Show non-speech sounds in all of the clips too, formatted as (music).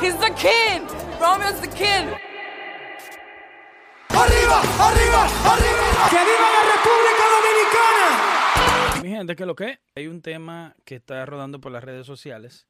He's the king. Romeo's the king. ¡Arriba, arriba, arriba! ¡Que viva la República Dominicana! Mi gente, ¿qué es lo que? Hay un tema que está rodando por las redes sociales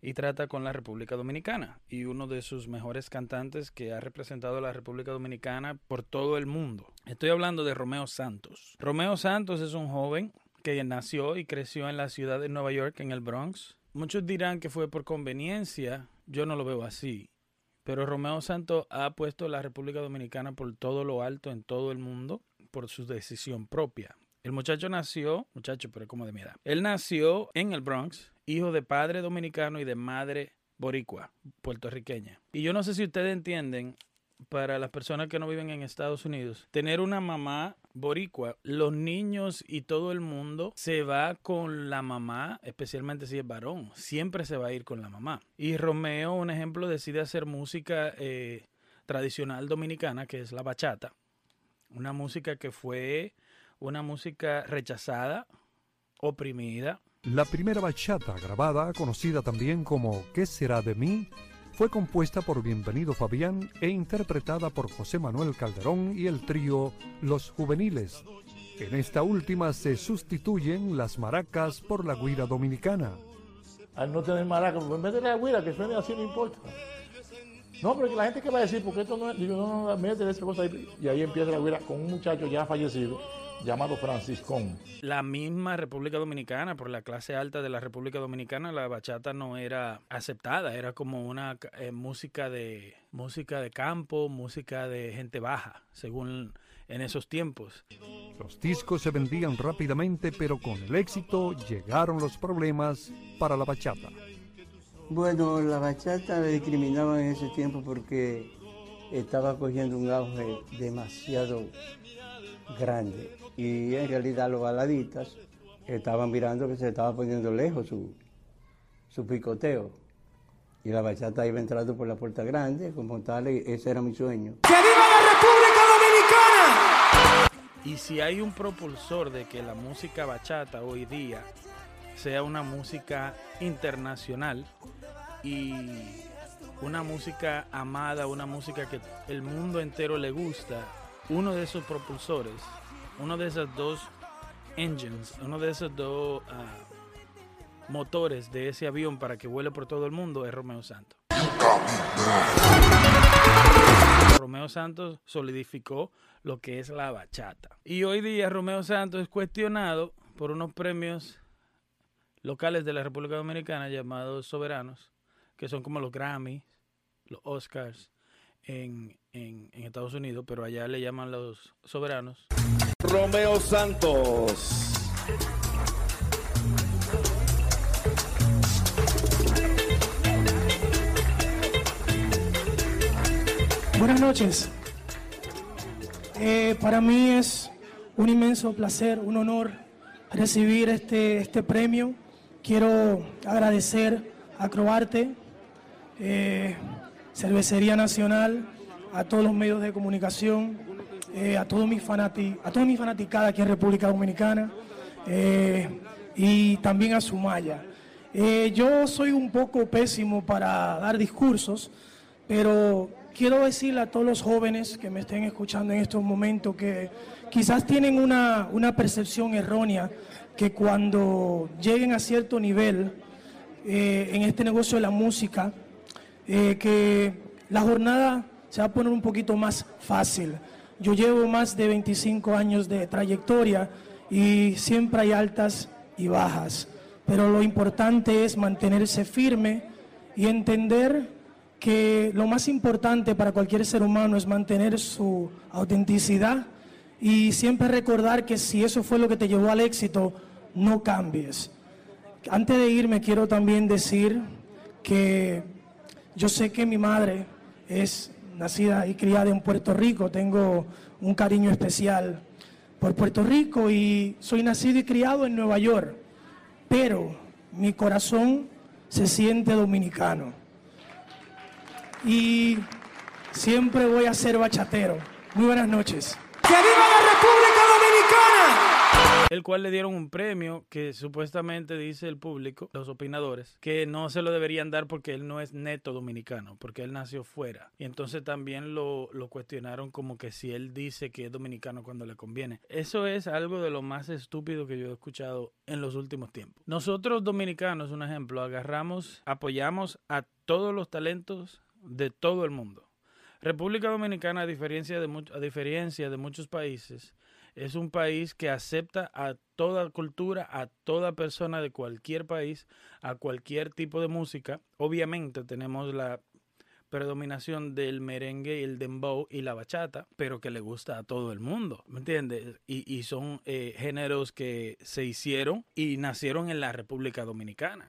y trata con la República Dominicana y uno de sus mejores cantantes que ha representado a la República Dominicana por todo el mundo. Estoy hablando de Romeo Santos. Romeo Santos es un joven que nació y creció en la ciudad de Nueva York, en el Bronx. Muchos dirán que fue por conveniencia, yo no lo veo así. Pero Romeo Santos ha puesto a la República Dominicana por todo lo alto en todo el mundo por su decisión propia. El muchacho nació, muchacho, pero como de mi edad. Él nació en el Bronx, hijo de padre dominicano y de madre boricua, puertorriqueña. Y yo no sé si ustedes entienden, para las personas que no viven en Estados Unidos, tener una mamá boricua, los niños y todo el mundo se va con la mamá, especialmente si es varón, siempre se va a ir con la mamá. Y Romeo, un ejemplo, decide hacer música eh, tradicional dominicana, que es la bachata, una música que fue una música rechazada, oprimida. La primera bachata grabada, conocida también como ¿Qué será de mí?, fue compuesta por Bienvenido Fabián e interpretada por José Manuel Calderón y el trío Los Juveniles. En esta última se sustituyen las maracas por la guira dominicana. Al no tener maracas, pues de la guira, que suene así, no importa. No, pero la gente que va a decir, porque esto no es, digo, no, no, métele esa cosa ahí. Y ahí empieza la guira con un muchacho ya fallecido llamado Franciscón. La misma República Dominicana, por la clase alta de la República Dominicana, la bachata no era aceptada, era como una eh, música de música de campo, música de gente baja, según en esos tiempos. Los discos se vendían rápidamente, pero con el éxito llegaron los problemas para la bachata. Bueno, la bachata la discriminaban en ese tiempo porque estaba cogiendo un auge demasiado grande y en realidad los baladitas estaban mirando que se estaba poniendo lejos su, su picoteo. Y la bachata iba entrando por la puerta grande, como tal, y ese era mi sueño. ¡Que viva la República Dominicana! Y si hay un propulsor de que la música bachata hoy día sea una música internacional y una música amada, una música que el mundo entero le gusta, uno de esos propulsores uno de esos dos engines, uno de esos dos uh, motores de ese avión para que vuele por todo el mundo es Romeo Santos. Romeo Santos solidificó lo que es la bachata. Y hoy día Romeo Santos es cuestionado por unos premios locales de la República Dominicana llamados soberanos, que son como los Grammys, los Oscars en, en Estados Unidos, pero allá le llaman los soberanos. Romeo Santos. Buenas noches. Eh, para mí es un inmenso placer, un honor recibir este, este premio. Quiero agradecer a Croarte, eh, Cervecería Nacional, a todos los medios de comunicación, eh, a, todos mis fanati a toda mi fanaticada aquí en República Dominicana eh, y también a Sumaya. Eh, yo soy un poco pésimo para dar discursos, pero quiero decirle a todos los jóvenes que me estén escuchando en estos momentos que quizás tienen una, una percepción errónea que cuando lleguen a cierto nivel en este negocio de la música, que la jornada se va a poner un poquito más fácil. Yo llevo más de 25 años de trayectoria y siempre hay altas y bajas, pero lo importante es mantenerse firme y entender que lo más importante para cualquier ser humano es mantener su autenticidad y siempre recordar que si eso fue lo que te llevó al éxito, no cambies. Antes de irme quiero también decir que yo sé que mi madre es nacida y criada en Puerto Rico, tengo un cariño especial por Puerto Rico y soy nacido y criado en Nueva York, pero mi corazón se siente dominicano. Y siempre voy a ser bachatero. Muy buenas noches. ¡Que viva la República Dominicana! El cual le dieron un premio que supuestamente dice el público, los opinadores, que no se lo deberían dar porque él no es neto dominicano, porque él nació fuera. Y entonces también lo, cuestionaron como que si él dice que es dominicano cuando le conviene. Eso es algo de lo más estúpido que yo he escuchado en los últimos tiempos. Nosotros dominicanos, un ejemplo, agarramos, apoyamos a todos los talentos de todo el mundo. República Dominicana, a diferencia de, a diferencia de muchos países, es un país que acepta a toda cultura, a toda persona de cualquier país, a cualquier tipo de música. Obviamente tenemos la predominación del merengue el dembow y la bachata, pero que le gusta a todo el mundo, ¿me entiendes? Y, y son eh, géneros que se hicieron y nacieron en la República Dominicana.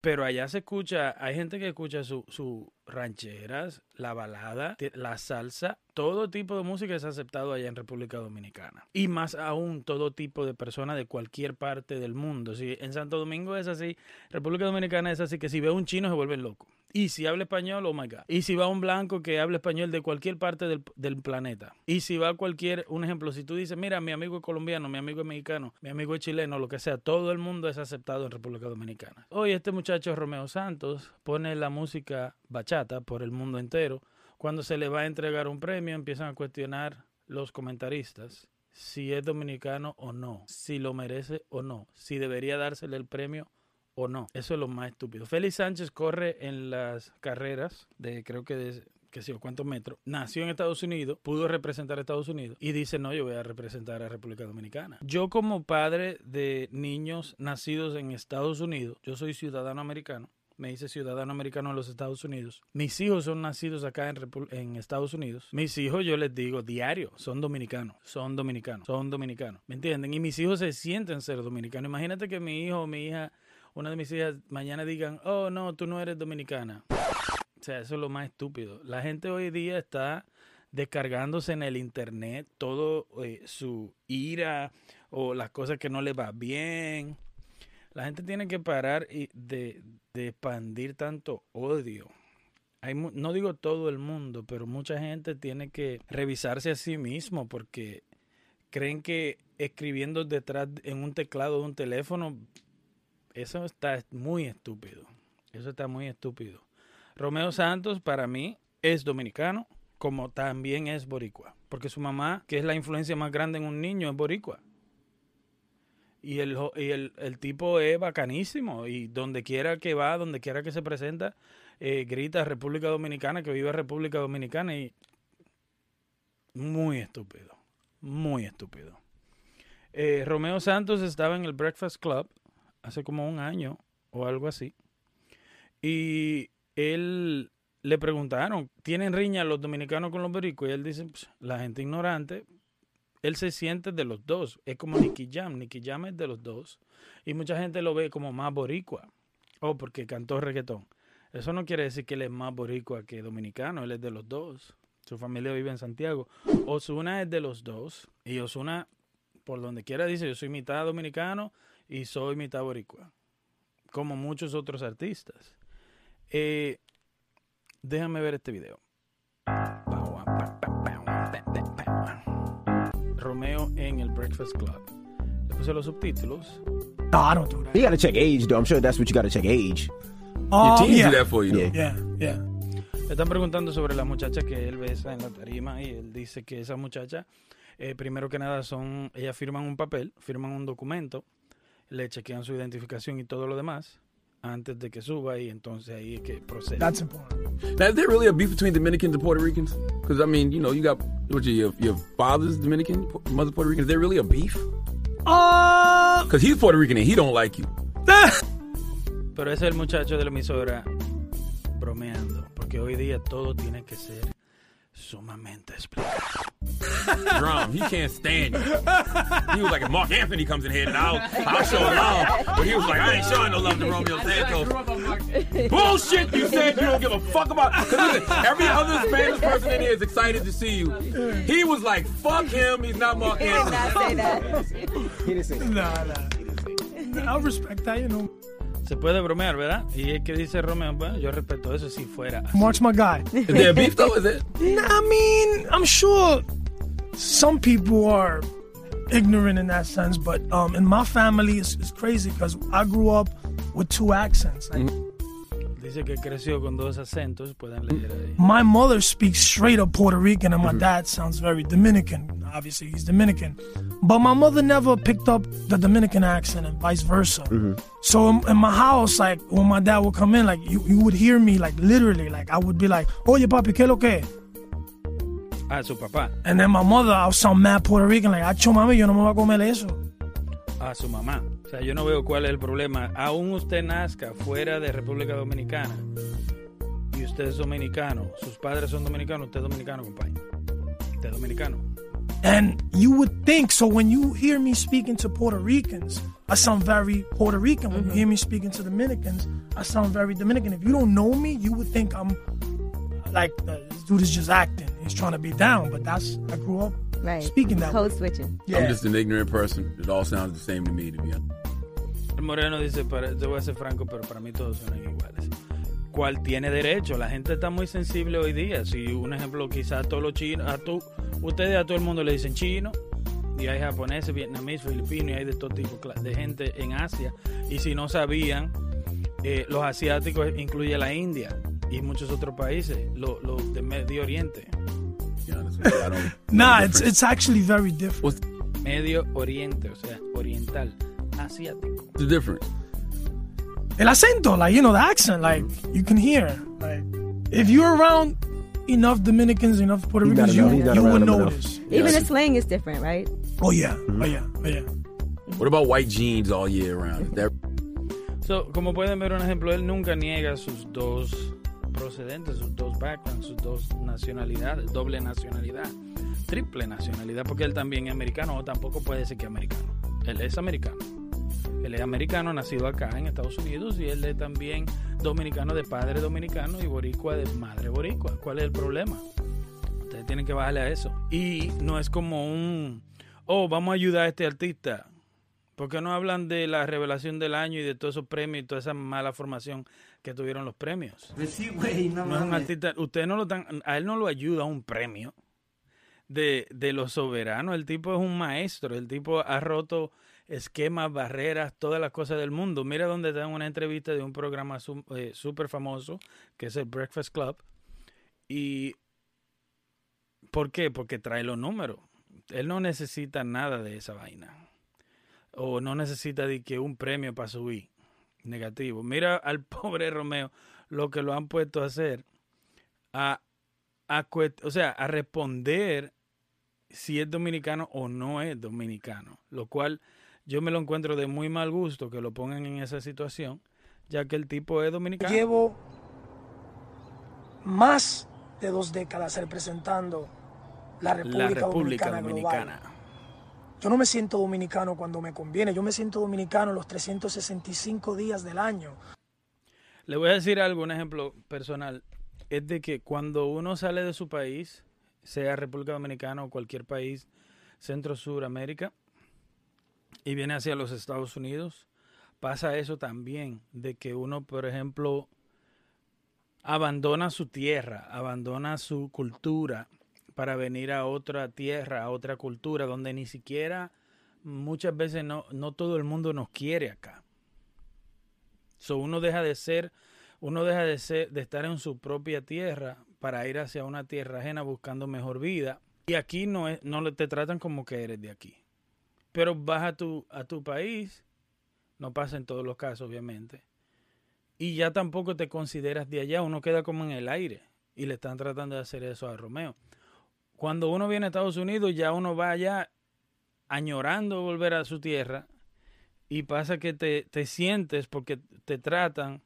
Pero allá se escucha, hay gente que escucha sus su rancheras, la balada, la salsa, todo tipo de música es aceptado allá en República Dominicana. Y más aún todo tipo de personas de cualquier parte del mundo. Si en Santo Domingo es así, República Dominicana es así que si ve un chino se vuelven locos. Y si habla español, oh my God. Y si va un blanco que habla español de cualquier parte del, del planeta. Y si va cualquier, un ejemplo, si tú dices, mira, mi amigo es colombiano, mi amigo es mexicano, mi amigo es chileno, lo que sea, todo el mundo es aceptado en República Dominicana. Hoy este muchacho Romeo Santos pone la música bachata por el mundo entero. Cuando se le va a entregar un premio, empiezan a cuestionar los comentaristas si es dominicano o no, si lo merece o no, si debería dársele el premio o no. Eso es lo más estúpido. Félix Sánchez corre en las carreras de creo que de que sé yo cuántos metros. Nació en Estados Unidos, pudo representar a Estados Unidos y dice, "No, yo voy a representar a República Dominicana." Yo como padre de niños nacidos en Estados Unidos, yo soy ciudadano americano. Me hice ciudadano americano en los Estados Unidos. Mis hijos son nacidos acá en, en Estados Unidos. Mis hijos, yo les digo diario, son dominicanos, son dominicanos, son dominicanos. ¿Me entienden? Y mis hijos se sienten ser dominicanos. Imagínate que mi hijo o mi hija una de mis hijas mañana digan, oh no, tú no eres dominicana. O sea, eso es lo más estúpido. La gente hoy día está descargándose en el internet todo eh, su ira o las cosas que no le va bien. La gente tiene que parar de, de expandir tanto odio. No digo todo el mundo, pero mucha gente tiene que revisarse a sí mismo porque creen que escribiendo detrás en un teclado de un teléfono eso está muy estúpido. Eso está muy estúpido. Romeo Santos para mí es dominicano, como también es boricua. Porque su mamá, que es la influencia más grande en un niño, es boricua. Y el, y el, el tipo es bacanísimo. Y donde quiera que va, donde quiera que se presenta, eh, grita República Dominicana, que viva República Dominicana. Y muy estúpido. Muy estúpido. Eh, Romeo Santos estaba en el Breakfast Club hace como un año o algo así. Y él le preguntaron, ¿tienen riña los dominicanos con los boricuas? Y él dice, "Pues, la gente ignorante, él se siente de los dos. Es como Nicky Jam. Nicky Jam es de los dos. Y mucha gente lo ve como más boricua. O porque cantó reggaetón. Eso no quiere decir que él es más boricua que dominicano. Él es de los dos. Su familia vive en Santiago. Osuna es de los dos. Y Osuna, por donde quiera, dice, yo soy mitad dominicano y soy mitad boricua. Como muchos otros artistas. Eh, déjame ver este video. Breakfast Club. Le puse los subtítulos. No, I don't do that. You gotta check age, though. I'm sure that's what you gotta check age. Oh, Your teams yeah. do that for you, though. Yeah. Yeah, yeah. Le están preguntando sobre la muchacha que él besa en la tarima y él dice que esa muchacha, eh, primero que nada, son, ellas firman un papel, firman un documento, le chequean su identificación y todo lo demás antes de que suba y entonces ahí es que procede. That's important. Now, is there really a beef between Dominicans and Puerto Ricans? Because I mean, you know, you got what your your father's Dominican, mother Puerto Rican. Is there really a beef? Uh, Because he's Puerto Rican and he don't like you. (laughs) Pero ese es el muchacho de la emisora bromeando, porque hoy día todo tiene que ser sumamente explicado. Drum, he can't stand you. He was like, if Mark Anthony comes in here, then I'll, I'll show love. But he was like, I ain't showing no love to Romeo Santos. (laughs) Bullshit, you said you don't give a fuck about. Because listen, every other Spanish person in here is excited to see you. He was like, fuck him, he's not Mark Anthony. He didn't say that. nah, nah. He didn't say it. I'll respect that, you know. Se puede bromear, ¿verdad? Y es que dice Romeo, bueno, yo respeto eso si fuera. así. Mark's my guy. Is there a beef though? Is it? Nah, I mean, I'm sure some people are ignorant in that sense, but um, in my family, it's, it's crazy because I grew up with two accents. Like, Dice que creció con dos acentos, pueden leer ahí. my mother speaks straight up Puerto Rican, and my dad sounds very Dominican. Obviously, he's Dominican. But my mother never picked up the Dominican accent, and vice versa. So in, in my house, like when my dad would come in, like you, you would hear me, like literally, like I would be like, "Oye, papi, qué lo que?" Ah, su papá. And then my mother, I would sound mad Puerto Rican, like, "Acho mami, yo no me voy a comer eso." A su mamá. O sea, yo no veo cuál es el problema. Aún usted nazca fuera de República Dominicana y usted es dominicano, sus padres son dominicanos, usted es dominicano, compadre. Usted es dominicano. And you would think so when you hear me speaking to Puerto Ricans, I sound very Puerto Rican. When you hear me speaking to Dominicans, I sound very Dominican. If you don't know me, you would think I'm like uh, this dude is just acting. He's trying to be down, but that's I grew up Right. speaking that Code switching. Yeah. I'm just an ignorant person. It all sounds the same to me, to be honest. El Moreno dice, para, te voy a ser franco, pero para mí todos son iguales. ¿Cuál tiene derecho? La gente está muy sensible hoy día. Si un ejemplo, quizás a todos los chinos, a tú, ustedes a todo el mundo le dicen chino, y hay japoneses, vietnamitas, filipinos, y hay de todo tipo de gente en Asia. Y si no sabían, eh, los asiáticos incluye la India y muchos otros países, los de Medio Oriente. (laughs) Nah, it's it's actually very different. Medio Oriente, o sea, oriental, asiático. The difference? El acento, like you know, the accent, like mm-hmm. you can hear. Like if you're around enough Dominicans, enough Puerto Ricans, you, around- you would them enough. notice. Even the slang is different, right? Oh yeah, oh mm-hmm. yeah, oh yeah. What about white jeans all year round? That So, como pueden ver un ejemplo, él nunca niega sus dos procedentes, sus dos backgrounds, sus dos nacionalidades, doble nacionalidad, triple nacionalidad, porque él también es americano o tampoco puede ser que es americano. Él es americano. Él es americano, nacido acá en Estados Unidos y él es también dominicano de padre dominicano y boricua de madre boricua. ¿Cuál es el problema? Ustedes tienen que bajarle a eso. Y no es como un, oh, vamos a ayudar a este artista. ¿Por qué no hablan de la revelación del año y de todos esos premios y toda esa mala formación que tuvieron los premios? Pues sí, güey, no No es un mames. artista, usted no lo dan, a él no lo ayuda un premio de, de los soberanos. El tipo es un maestro, el tipo ha roto esquemas, barreras, todas las cosas del mundo. Mira donde dan una entrevista de un programa su- eh, súper famoso, que es el Breakfast Club. Y ¿por qué? Porque trae los números. Él no necesita nada de esa vaina. O no necesita de que un premio para subir. Negativo. Mira (laughs) al pobre Romeo lo que lo han puesto a hacer. A, a o sea, a responder si es dominicano o no es dominicano. Lo cual yo me lo encuentro de muy mal gusto que lo pongan en esa situación, ya que el tipo es dominicano. Llevo más de dos décadas representando la República, la República Dominicana, Dominicana. Yo no me siento dominicano cuando me conviene, yo me siento dominicano los 365 días del año. Le voy a decir algo, un ejemplo personal. Es de que cuando uno sale de su país, sea República Dominicana o cualquier país, Centro Sur América, y viene hacia los Estados Unidos, pasa eso también, de que uno, por ejemplo, abandona su tierra, abandona su cultura para venir a otra tierra, a otra cultura, donde ni siquiera muchas veces no, no todo el mundo nos quiere acá. So, uno deja de ser, uno deja de ser, de estar en su propia tierra para ir hacia una tierra ajena buscando mejor vida. Y aquí no es, no te tratan como que eres de aquí. Pero vas a tu, a tu país, no pasa en todos los casos, obviamente. Y ya tampoco te consideras de allá, uno queda como en el aire. Y le están tratando de hacer eso a Romeo. Cuando uno viene a Estados Unidos, ya uno va allá añorando volver a su tierra y pasa que te, te sientes porque te tratan,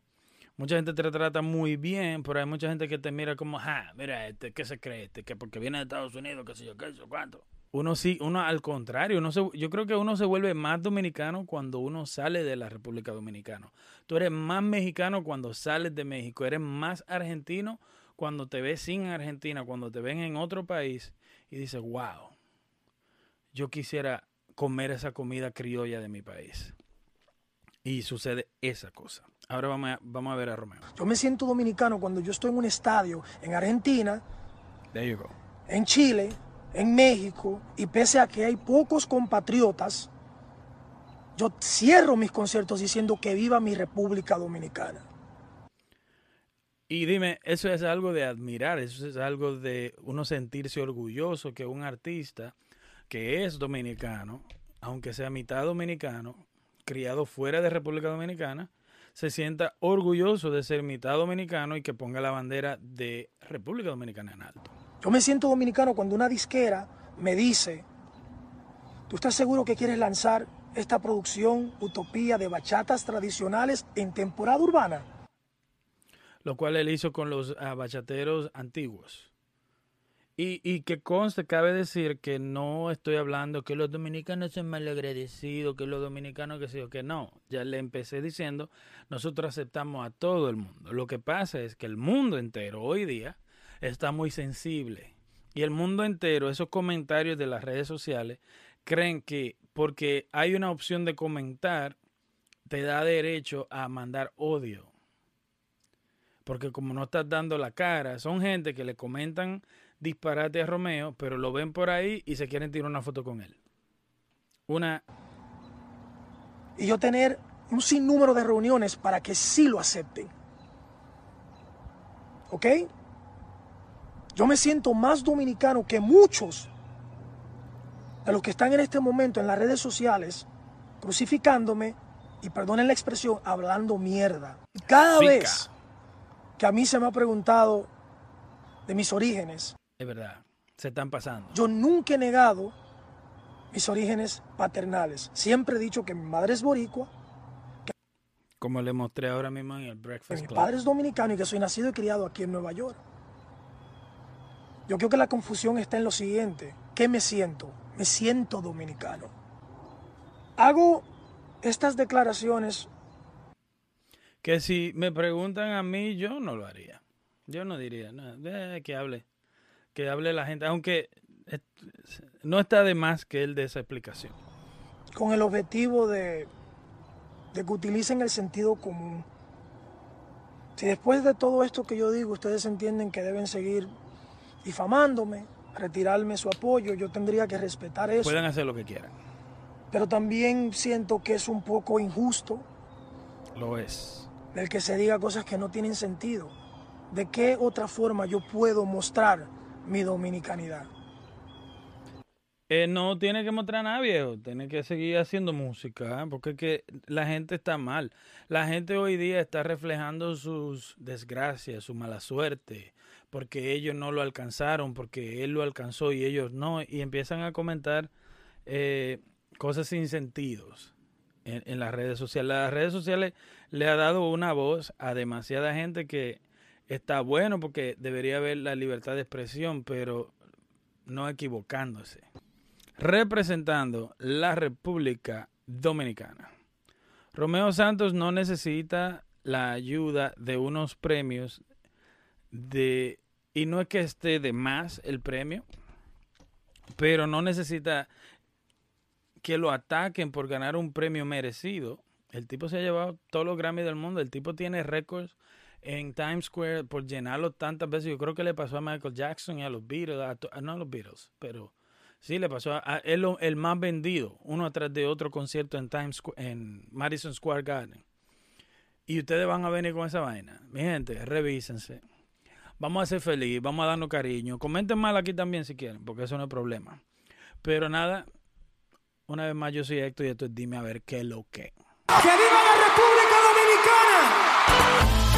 mucha gente te trata muy bien, pero hay mucha gente que te mira como, ah, mira este, ¿qué se cree este? Que porque viene de Estados Unidos, qué sé yo, qué sé yo, cuánto. Uno sí, uno al contrario, uno se- yo creo que uno se vuelve más dominicano cuando uno sale de la República Dominicana. Tú eres más mexicano cuando sales de México, eres más argentino cuando te ves sin Argentina, cuando te ven en otro país y dices, wow, yo quisiera comer esa comida criolla de mi país. Y sucede esa cosa. Ahora vamos a, vamos a ver a Romeo. Yo me siento dominicano cuando yo estoy en un estadio en Argentina, There you go. en Chile, en México y pese a que hay pocos compatriotas, yo cierro mis conciertos diciendo que viva mi República Dominicana. Y dime, eso es algo de admirar, eso es algo de uno sentirse orgulloso que un artista que es dominicano, aunque sea mitad dominicano, criado fuera de República Dominicana, se sienta orgulloso de ser mitad dominicano y que ponga la bandera de República Dominicana en alto. Yo me siento dominicano cuando una disquera me dice, ¿tú estás seguro que quieres lanzar esta producción utopía de bachatas tradicionales en temporada urbana? Lo cual él hizo con los uh, bachateros antiguos. Y, y, que conste, cabe decir que no estoy hablando que los dominicanos son malagradecidos, que los dominicanos que sí o que no. Ya le empecé diciendo, nosotros aceptamos a todo el mundo. Lo que pasa es que el mundo entero hoy día está muy sensible. Y el mundo entero, esos comentarios de las redes sociales, creen que porque hay una opción de comentar, te da derecho a mandar odio. Porque como no estás dando la cara, son gente que le comentan disparate a Romeo, pero lo ven por ahí y se quieren tirar una foto con él. Una... Y yo tener un sinnúmero de reuniones para que sí lo acepten. ¿Ok? Yo me siento más dominicano que muchos de los que están en este momento en las redes sociales crucificándome y perdonen la expresión, hablando mierda. Cada Fica. vez que a mí se me ha preguntado de mis orígenes, es verdad, se están pasando. Yo nunca he negado mis orígenes paternales. Siempre he dicho que mi madre es boricua. Que Como le mostré ahora mismo en el Breakfast Mi Club. padre es dominicano y que soy nacido y criado aquí en Nueva York. Yo creo que la confusión está en lo siguiente. ¿Qué me siento? Me siento dominicano. Hago estas declaraciones. Que si me preguntan a mí, yo no lo haría. Yo no diría nada. Eh, que hable. Que hable la gente. Aunque no está de más que él dé esa explicación. Con el objetivo de, de que utilicen el sentido común. Si después de todo esto que yo digo, ustedes entienden que deben seguir difamándome, retirarme su apoyo, yo tendría que respetar eso. Pueden hacer lo que quieran. Pero también siento que es un poco injusto. Lo es. El que se diga cosas que no tienen sentido. ¿De qué otra forma yo puedo mostrar mi dominicanidad? Eh, no tiene que mostrar nada, viejo. Tiene que seguir haciendo música, ¿eh? porque que la gente está mal. La gente hoy día está reflejando sus desgracias, su mala suerte, porque ellos no lo alcanzaron, porque él lo alcanzó y ellos no, y empiezan a comentar eh, cosas sin sentidos en, las redes sociales. Las redes sociales le ha dado una voz a demasiada gente que está bueno porque debería haber la libertad de expresión, pero no equivocándose. Representando la República Dominicana. Romeo Santos no necesita la ayuda de unos premios de y no es que esté de más el premio, pero no necesita que lo ataquen por ganar un premio merecido. El tipo se ha llevado todos los Grammy del mundo, el tipo tiene récords en Times Square por llenarlo tantas veces. Yo creo que le pasó a Michael Jackson y a los Beatles, a, no a los Beatles, pero sí le pasó a, él el más vendido, uno atrás de otro concierto en Times en Madison Square Garden. Y ustedes van a venir con esa vaina. Mi gente, revísense. Vamos a ser feliz, vamos a darnos cariño. Comenten mal aquí también si quieren, porque eso no es problema. Pero nada, una vez más yo soy Héctor y esto es Dime a ver qué es lo que. ¡Que viva la República Dominicana!